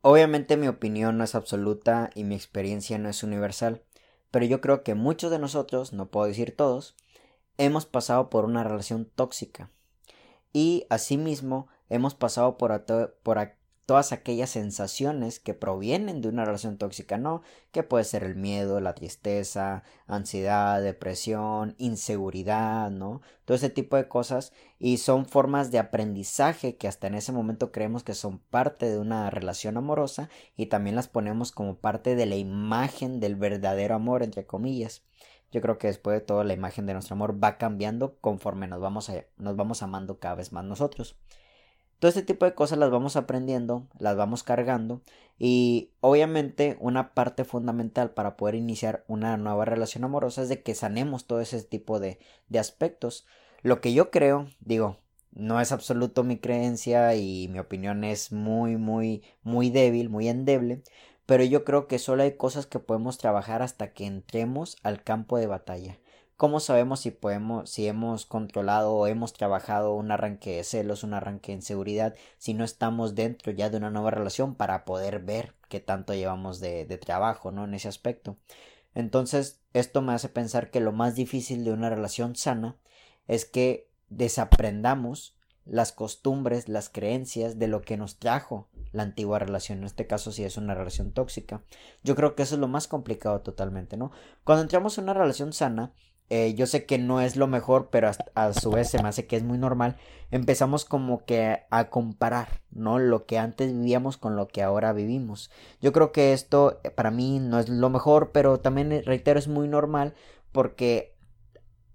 Obviamente mi opinión no es absoluta y mi experiencia no es universal, pero yo creo que muchos de nosotros, no puedo decir todos, hemos pasado por una relación tóxica. Y asimismo hemos pasado por, por, todas aquellas sensaciones que provienen de una relación tóxica, ¿no? Que puede ser el miedo, la tristeza, ansiedad, depresión, inseguridad, ¿no? Todo ese tipo de cosas y son formas de aprendizaje que hasta en ese momento creemos que son parte de una relación amorosa y también las ponemos como parte de la imagen del verdadero amor, entre comillas. Yo creo que después de todo la imagen de nuestro amor va cambiando conforme nos vamos, nos vamos amando cada vez más nosotros. Todo este tipo de cosas las vamos aprendiendo, las vamos cargando y obviamente una parte fundamental para poder iniciar una nueva relación amorosa es de que sanemos todo ese tipo de, de aspectos. Lo que yo creo, digo, no es absoluto mi creencia y mi opinión es muy, muy, muy débil, muy endeble, pero yo creo que solo hay cosas que podemos trabajar hasta que entremos al campo de batalla. ¿Cómo sabemos si podemos, si hemos controlado o hemos trabajado un arranque de celos, un arranque de inseguridad, si no estamos dentro ya de una nueva relación para poder ver qué tanto llevamos de, trabajo, ¿no? En ese aspecto. Entonces, esto me hace pensar que lo más difícil de una relación sana es que desaprendamos las costumbres, las creencias de lo que nos trajo la antigua relación, en este caso si es una relación tóxica. Yo creo que eso es lo más complicado totalmente, ¿no? Cuando entramos en una relación sana, eh, yo sé que no es lo mejor, pero a, su vez se me hace que es muy normal. Empezamos como que a comparar, ¿no? Lo que antes vivíamos con lo que ahora vivimos. Yo creo que esto eh, para mí no es lo mejor, pero también eh, reitero es muy normal porque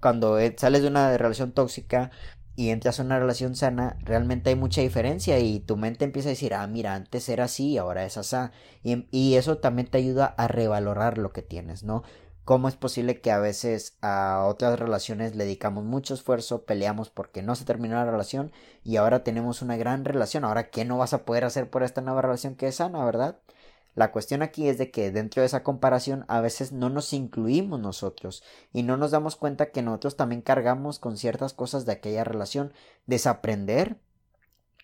cuando sales de una relación tóxica y entras a una relación sana, realmente hay mucha diferencia y tu mente empieza a decir, ah, mira, antes era así, ahora es así. Y, y eso también te ayuda a revalorar lo que tienes, ¿no? Cómo es posible que a veces a otras relaciones le dedicamos mucho esfuerzo, peleamos porque no se terminó la relación y ahora tenemos una gran relación. Ahora, ¿qué no vas a poder hacer por esta nueva relación que es sana, verdad? La cuestión aquí es de que dentro de esa comparación a veces no nos incluimos nosotros y no nos damos cuenta que nosotros también cargamos con ciertas cosas de aquella relación. Desaprender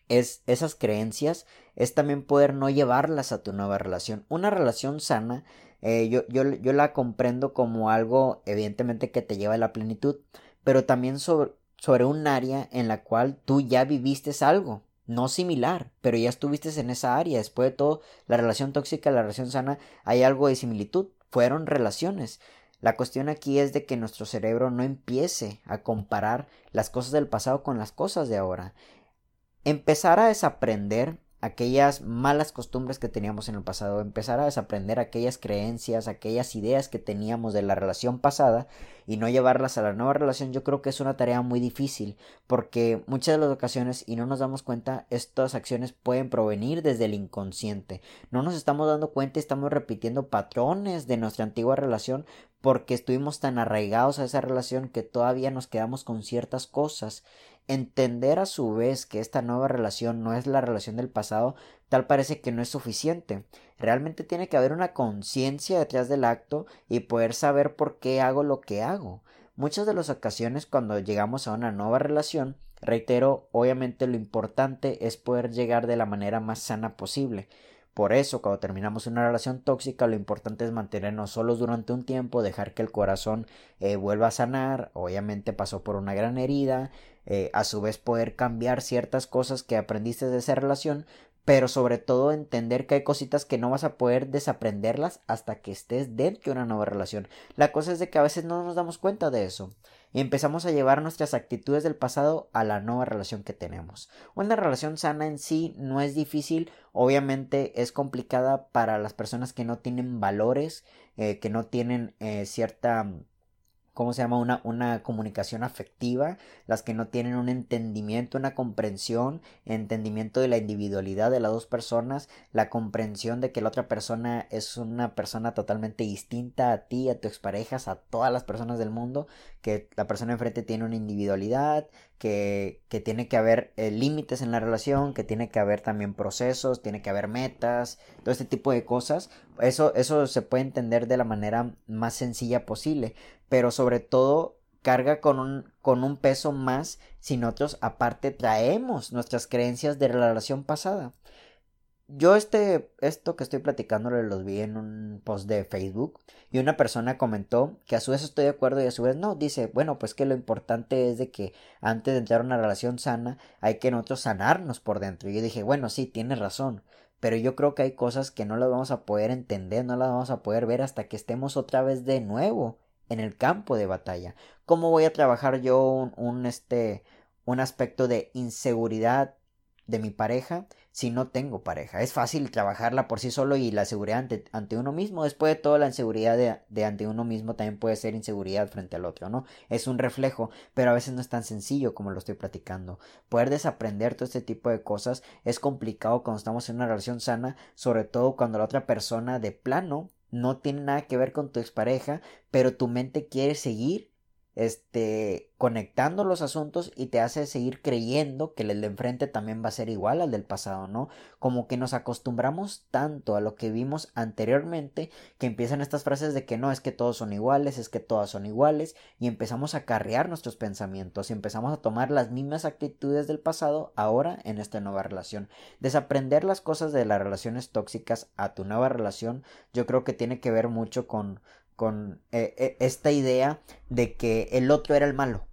es esas creencias es también poder no llevarlas a tu nueva relación. Una relación sana eh, yo, yo, yo, la comprendo como algo evidentemente que te lleva a la plenitud, pero también sobre, sobre un área en la cual tú ya viviste algo, no similar, pero ya estuviste en esa área. Después de todo, la relación tóxica, la relación sana, hay algo de similitud, fueron relaciones. La cuestión aquí es de que nuestro cerebro no empiece a comparar las cosas del pasado con las cosas de ahora. Empezar a desaprender aquellas malas costumbres que teníamos en el pasado, empezar a desaprender aquellas creencias, aquellas ideas que teníamos de la relación pasada y no llevarlas a la nueva relación, yo creo que es una tarea muy difícil porque muchas de las ocasiones y no nos damos cuenta, estas acciones pueden provenir desde el inconsciente. No nos estamos dando cuenta y estamos repitiendo patrones de nuestra antigua relación porque estuvimos tan arraigados a esa relación que todavía nos quedamos con ciertas cosas Entender a su vez que esta nueva relación no es la relación del pasado, tal parece que no es suficiente. Realmente tiene que haber una conciencia detrás del acto y poder saber por qué hago lo que hago. Muchas de las ocasiones cuando llegamos a una nueva relación, reitero, obviamente lo importante es poder llegar de la manera más sana posible. Por eso, cuando terminamos una relación tóxica, lo importante es mantenernos solos durante un tiempo, dejar que el corazón eh, vuelva a sanar. Obviamente pasó por una gran herida, eh, a su vez poder cambiar ciertas cosas que aprendiste de esa relación, pero sobre todo entender que hay cositas que no vas a poder desaprenderlas hasta que estés dentro de una nueva relación. La cosa es de que a veces no nos damos cuenta de eso y empezamos a llevar nuestras actitudes del pasado a la nueva relación que tenemos. Una relación sana en sí no es difícil, obviamente es complicada para las personas que no tienen valores, eh, que no tienen eh, cierta ¿cómo se llama? Una, una comunicación afectiva, las que no tienen un entendimiento, una comprensión, entendimiento de la individualidad de las dos personas, la comprensión de que la otra persona es una persona totalmente distinta a ti, a tus exparejas, a todas las personas del mundo, que la persona enfrente tiene una individualidad, que, tiene que haber eh, límites en la relación, que tiene que haber también procesos, tiene que haber metas, todo este tipo de cosas. Eso, eso se puede entender de la manera más sencilla posible, pero sobre todo carga con un, con un peso más si nosotros aparte traemos nuestras creencias de la relación pasada. Yo este, esto que estoy platicando los vi en un post de Facebook y una persona comentó que a su vez estoy de acuerdo y a su vez no, dice, bueno, pues que lo importante es de que antes de entrar a una relación sana hay que nosotros sanarnos por dentro. Y yo dije, bueno, sí, tiene razón, pero yo creo que hay cosas que no las vamos a poder entender, no las vamos a poder ver hasta que estemos otra vez de nuevo en el campo de batalla. ¿Cómo voy a trabajar yo un, un este un aspecto de inseguridad de mi pareja si no tengo pareja. Es fácil trabajarla por sí solo y la seguridad ante, ante uno mismo. Después de todo, la inseguridad de, de, ante uno mismo también puede ser inseguridad frente al otro, ¿no? Es un reflejo, pero a veces no es tan sencillo como lo estoy platicando. Poder desaprender todo este tipo de cosas es complicado cuando estamos en una relación sana, sobre todo cuando la otra persona de plano no tiene nada que ver con tu expareja, pero tu mente quiere seguir este, conectando los asuntos y te hace seguir creyendo que el de enfrente también va a ser igual al del pasado, ¿no? Como que nos acostumbramos tanto a lo que vimos anteriormente que empiezan estas frases de que no, es que todos son iguales, es que todas son iguales y empezamos a carrear nuestros pensamientos y empezamos a tomar las mismas actitudes del pasado ahora en esta nueva relación. Desaprender las cosas de las relaciones tóxicas a tu nueva relación yo creo que tiene que ver mucho con con eh, eh, esta idea de que el otro era el malo.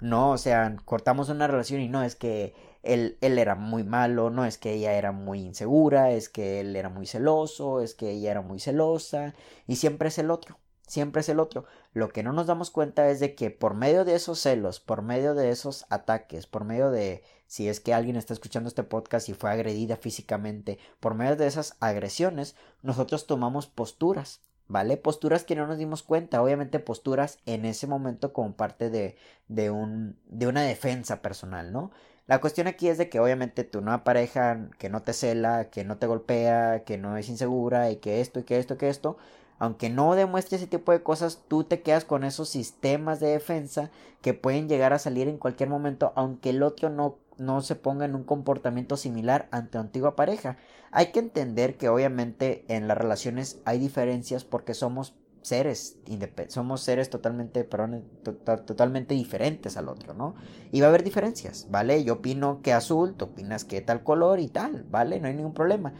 No, o sea, cortamos una relación y no es que él, él era muy malo, no es que ella era muy insegura, es que él era muy celoso, es que ella era muy celosa, y siempre es el otro, siempre es el otro. Lo que no nos damos cuenta es de que por medio de esos celos, por medio de esos ataques, por medio de si es que alguien está escuchando este podcast y fue agredida físicamente, por medio de esas agresiones, nosotros tomamos posturas ¿vale? Posturas que no nos dimos cuenta, obviamente posturas en ese momento como parte de, de, un, de una defensa personal, ¿no? La cuestión aquí es de que obviamente tu nueva pareja que no te cela, que no te golpea, que no es insegura y que esto y que esto y que esto, aunque no demuestre ese tipo de cosas, tú te quedas con esos sistemas de defensa que pueden llegar a salir en cualquier momento, aunque el otro no no se ponga en un comportamiento similar ante antigua pareja. Hay que entender que obviamente en las relaciones hay diferencias porque somos seres somos seres totalmente totalmente diferentes al otro, ¿no? Y va a haber diferencias, ¿vale? Yo opino que azul, tú opinas que tal color y tal, ¿vale? No hay ningún problema.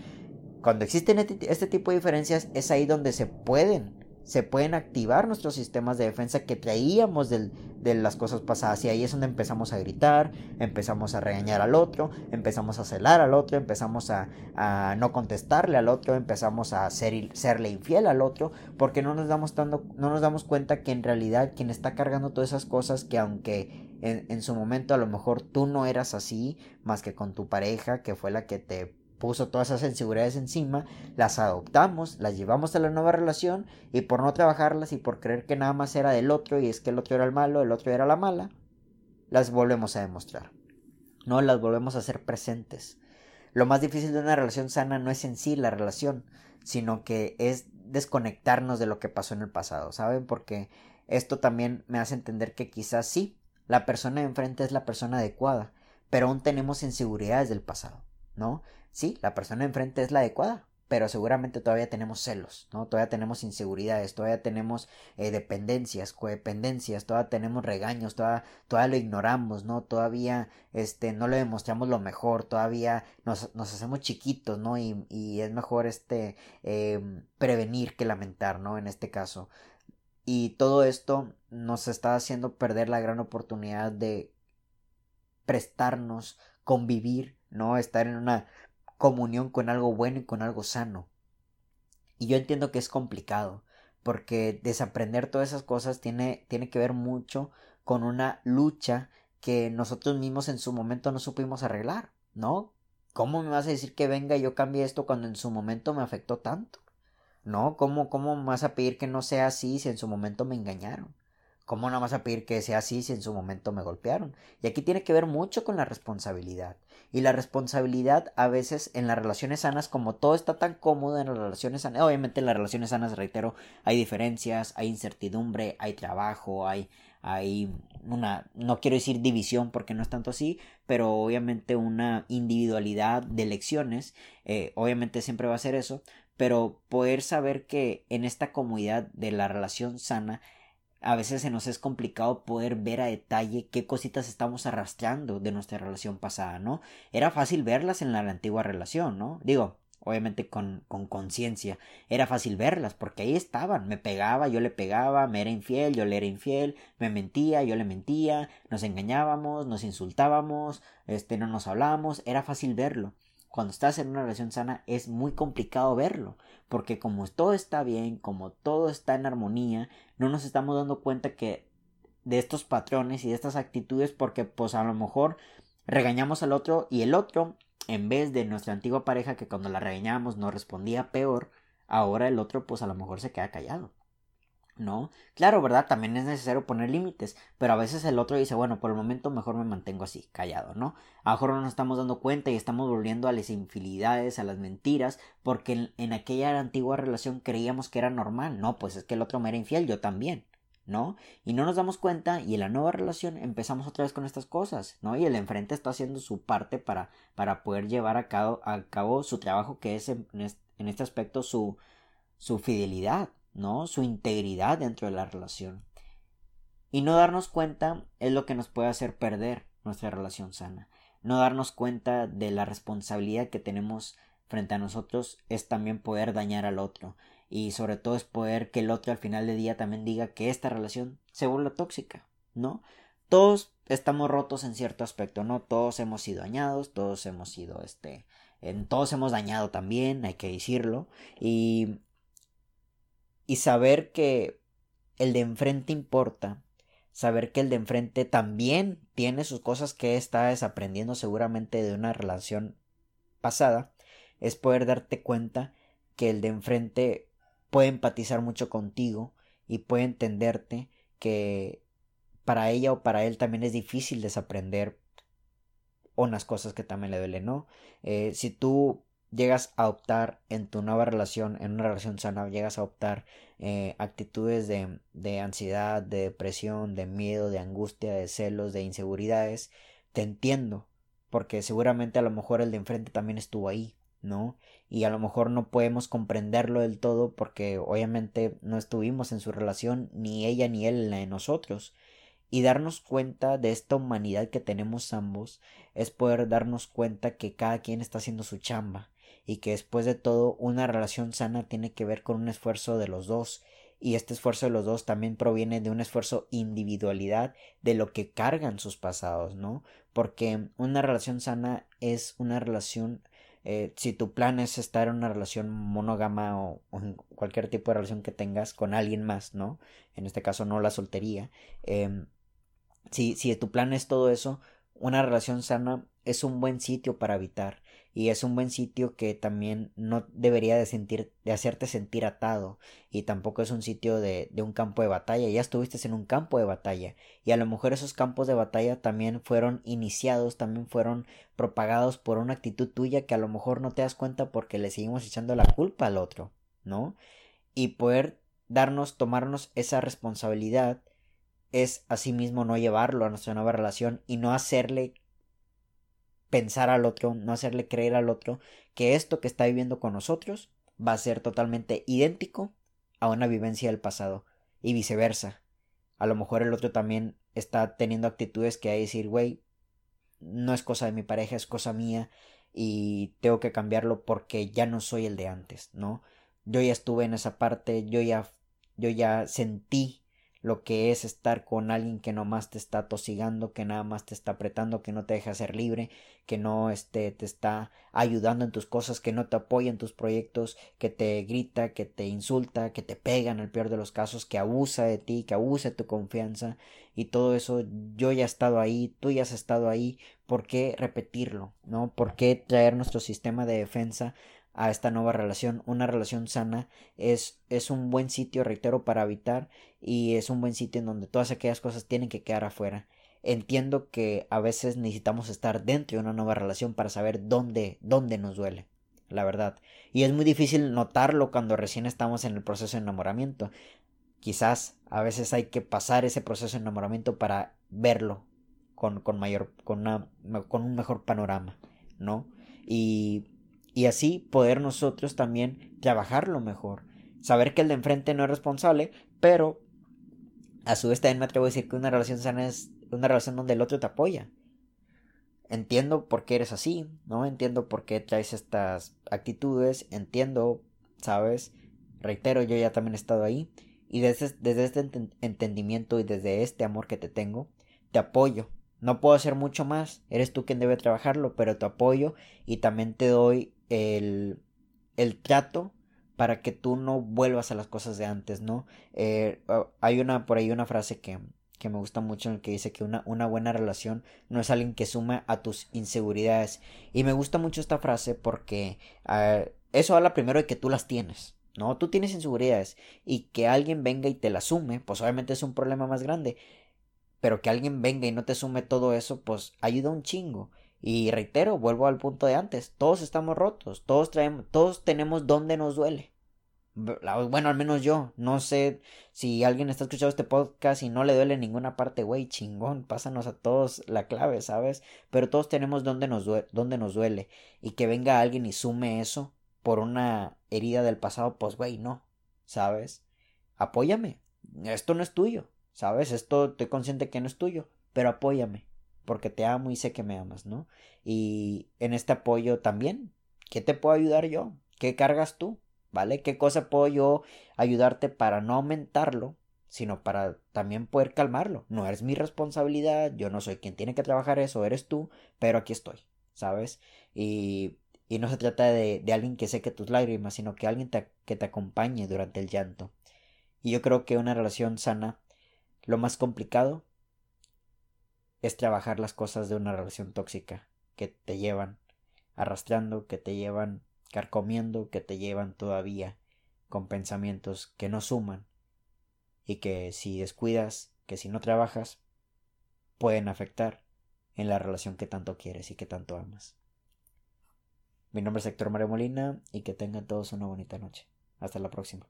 Cuando existen este, este tipo de diferencias es ahí donde se pueden se pueden activar nuestros sistemas de defensa que traíamos de las cosas pasadas. Y ahí es donde empezamos a gritar, empezamos a regañar al otro, empezamos a celar al otro, empezamos a, no contestarle al otro, empezamos a ser, serle infiel al otro porque no nos, damos no nos damos cuenta que en realidad quien está cargando todas esas cosas que aunque en, en su momento a lo mejor tú no eras así más que con tu pareja que fue la que te puso todas esas inseguridades encima, las adoptamos, las llevamos a la nueva relación y por no trabajarlas y por creer que nada más era del otro y es que el otro era el malo, el otro era la mala, las volvemos a demostrar. No las volvemos a hacer presentes. Lo más difícil de una relación sana no es en sí la relación, sino que es desconectarnos de lo que pasó en el pasado, ¿saben? Porque esto también me hace entender que quizás sí, la persona de enfrente es la persona adecuada, pero aún tenemos inseguridades del pasado, ¿no? Sí, la persona enfrente es la adecuada, pero seguramente todavía tenemos celos, ¿no? Todavía tenemos inseguridades, todavía tenemos eh, dependencias, codependencias, todavía tenemos regaños, todavía, todavía lo ignoramos, ¿no? Todavía este, no le demostramos lo mejor, todavía nos, nos hacemos chiquitos, ¿no? Y, y es mejor este, em, prevenir que lamentar, ¿no? En este caso. Y todo esto nos está haciendo perder la gran oportunidad de prestarnos, convivir, ¿no? Estar en una comunión con algo bueno y con algo sano. Y yo entiendo que es complicado, porque desaprender todas esas cosas tiene, tiene que ver mucho con una lucha que nosotros mismos en su momento no supimos arreglar, ¿no? ¿Cómo me vas a decir que venga y yo cambie esto cuando en su momento me afectó tanto? ¿No? ¿Cómo, cómo me vas a pedir que no sea así si en su momento me engañaron? ¿Cómo no vas a pedir que sea así si en su momento me golpearon? Y aquí tiene que ver mucho con la responsabilidad. Y la responsabilidad a veces en las relaciones sanas, como todo está tan cómodo en las relaciones sanas, obviamente en las relaciones sanas, reitero, hay diferencias, hay incertidumbre, hay trabajo, hay, hay una, no quiero decir división porque no es tanto así, pero obviamente una individualidad de lecciones, eh, obviamente siempre va a ser eso, pero poder saber que en esta comunidad de la relación sana a veces se nos es complicado poder ver a detalle qué cositas estamos arrastrando de nuestra relación pasada, ¿no? Era fácil verlas en la antigua relación, ¿no? Digo, obviamente con conciencia. era fácil verlas, porque ahí estaban. Me pegaba, yo le pegaba, me era infiel, yo le era infiel, me mentía, yo le mentía, nos engañábamos, nos insultábamos, este, no nos hablábamos, era fácil verlo. Cuando estás en una relación sana es muy complicado verlo, porque como todo está bien, como todo está en armonía, no nos estamos dando cuenta que de estos patrones y de estas actitudes porque pues a lo mejor regañamos al otro y el otro en vez de nuestra antigua pareja que cuando la regañábamos nos respondía peor, ahora el otro pues a lo mejor se queda callado. ¿No? Claro, ¿verdad? También es necesario poner límites, pero a veces el otro dice, bueno, por el momento mejor me mantengo así, callado, ¿no? A lo mejor no nos estamos dando cuenta y estamos volviendo a las infidelidades, a las mentiras, porque en, aquella antigua relación creíamos que era normal, no, pues es que el otro me era infiel, yo también. ¿no? Y no nos damos cuenta y en la nueva relación empezamos otra vez con estas cosas, ¿no? Y el enfrente está haciendo su parte para, para poder llevar a cabo, a cabo su trabajo que es en, en este aspecto su, su fidelidad, ¿no? Su integridad dentro de la relación. Y no darnos cuenta es lo que nos puede hacer perder nuestra relación sana. No darnos cuenta de la responsabilidad que tenemos frente a nosotros es también poder dañar al otro y sobre todo es poder que el otro al final del día también diga que esta relación se vuelve tóxica, ¿no? Todos estamos rotos en cierto aspecto, ¿no? Todos hemos sido dañados, todos hemos sido, este, en, todos hemos dañado también, hay que decirlo, y, y saber que el de enfrente importa, saber que el de enfrente también tiene sus cosas que está desaprendiendo seguramente de una relación pasada, es poder darte cuenta que el de enfrente puede empatizar mucho contigo y puede entenderte que para ella o para él también es difícil desaprender unas cosas que también le duelen, ¿no? Eh, si tú llegas a optar en tu nueva relación, en una relación sana, llegas a optar eh, actitudes de, de ansiedad, de depresión, de miedo, de angustia, de celos, de inseguridades, te entiendo, porque seguramente a lo mejor el de enfrente también estuvo ahí, ¿no? Y a lo mejor no podemos comprenderlo del todo porque obviamente no estuvimos en su relación, ni ella ni él en nosotros. Y darnos cuenta de esta humanidad que tenemos ambos es poder darnos cuenta que cada quien está haciendo su chamba y que después de todo una relación sana tiene que ver con un esfuerzo de los dos y este esfuerzo de los dos también proviene de un esfuerzo individualidad de lo que cargan sus pasados, ¿no? Porque una relación sana es una relación eh, si tu plan es estar en una relación monógama o, en cualquier tipo de relación que tengas con alguien más, ¿no? En este caso no la soltería. Em, si, si tu plan es todo eso, una relación sana es un buen sitio para habitar y es un buen sitio que también no debería de sentir de hacerte sentir atado y tampoco es un sitio de, de un campo de batalla. Ya estuviste en un campo de batalla y a lo mejor esos campos de batalla también fueron iniciados también fueron propagados por una actitud tuya que a lo mejor no te das cuenta porque le seguimos echando la culpa al otro no y poder darnos tomarnos esa responsabilidad es asimismo no llevarlo a nuestra nueva relación y no hacerle pensar al otro, no hacerle creer al otro que esto que está viviendo con nosotros va a ser totalmente idéntico a una vivencia del pasado y viceversa. A lo mejor el otro también está teniendo actitudes que hay decir, güey, no es cosa de mi pareja, es cosa mía y tengo que cambiarlo porque ya no soy el de antes, ¿no? Yo ya estuve en esa parte, yo ya yo ya sentí lo que es estar con alguien que nomás te está tosigando, que nada más te está apretando, que no te deja ser libre, que no este, te está ayudando en tus cosas, que no te apoya en tus proyectos, que te grita, que te insulta, que te pega en el peor de los casos, que abusa de ti, que abusa de tu confianza y todo eso yo ya he estado ahí, tú ya has estado ahí, ¿por qué repetirlo? ¿No? ¿Por qué traer nuestro sistema de defensa a esta nueva relación. Una relación sana es, es un buen sitio, reitero, para habitar y es un buen sitio en donde todas aquellas cosas tienen que quedar afuera. Entiendo que a veces necesitamos estar dentro de una nueva relación para saber dónde, dónde nos duele, la verdad. Y es muy difícil notarlo cuando recién estamos en el proceso de enamoramiento. Quizás a veces hay que pasar ese proceso de enamoramiento para verlo con, con mayor, con, una, con un mejor panorama, ¿no? Y y así poder nosotros también trabajarlo mejor. Saber que el de enfrente no es responsable, pero a su vez también me atrevo a decir que una relación sana es una relación donde el otro te apoya. entiendo por qué eres así, ¿no? Entiendo por qué traes estas actitudes, entiendo, ¿sabes? Reitero, yo ya también he estado ahí y desde, desde este entendimiento y desde este amor que te tengo, te apoyo. No puedo hacer mucho más, eres tú quien debe trabajarlo, pero te apoyo y también te doy el, el trato para que tú no vuelvas a las cosas de antes, ¿no? Eh, hay una, por ahí una frase que, que me gusta mucho en el que dice que una, una buena relación no es alguien que suma a tus inseguridades. Y me gusta mucho esta frase porque uh, eso habla primero de que tú las tienes. No, tú tienes inseguridades y que alguien venga y te las sume, pues obviamente es un problema más grande. Pero que alguien venga y no te sume todo eso, pues ayuda un chingo. Y reitero, vuelvo al punto de antes, todos estamos rotos, todos traemos, todos tenemos donde nos duele. Bueno, al menos yo. No sé si alguien está escuchando este podcast y no le duele ninguna parte, güey, chingón. Pásanos a todos la clave, ¿sabes? Pero todos tenemos donde nos, duele, donde nos duele. Y que venga alguien y sume eso por una herida del pasado, pues, güey, no. ¿Sabes? Apóyame. Esto no es tuyo. ¿Sabes? Esto estoy consciente que no es tuyo. Pero apóyame. Porque te amo y sé que me amas, ¿no? Y en este apoyo también. ¿Qué te puedo ayudar yo? ¿Qué cargas tú? ¿vale? ¿Qué cosa puedo yo ayudarte para no aumentarlo, sino para también poder calmarlo? No es mi responsabilidad, yo no soy quien tiene que trabajar eso, eres tú, pero aquí estoy, ¿sabes? Y, y no se trata de, de, alguien que seque tus lágrimas, sino que alguien que te acompañe durante el llanto. Y yo creo que una relación sana, lo más complicado es trabajar las cosas de una relación tóxica que te llevan arrastrando, que te llevan carcomiendo que te llevan todavía con pensamientos que no suman y que si descuidas, que si no trabajas, pueden afectar en la relación que tanto quieres y que tanto amas. Mi nombre es Héctor María Molina y que tengan todos una bonita noche. Hasta la próxima.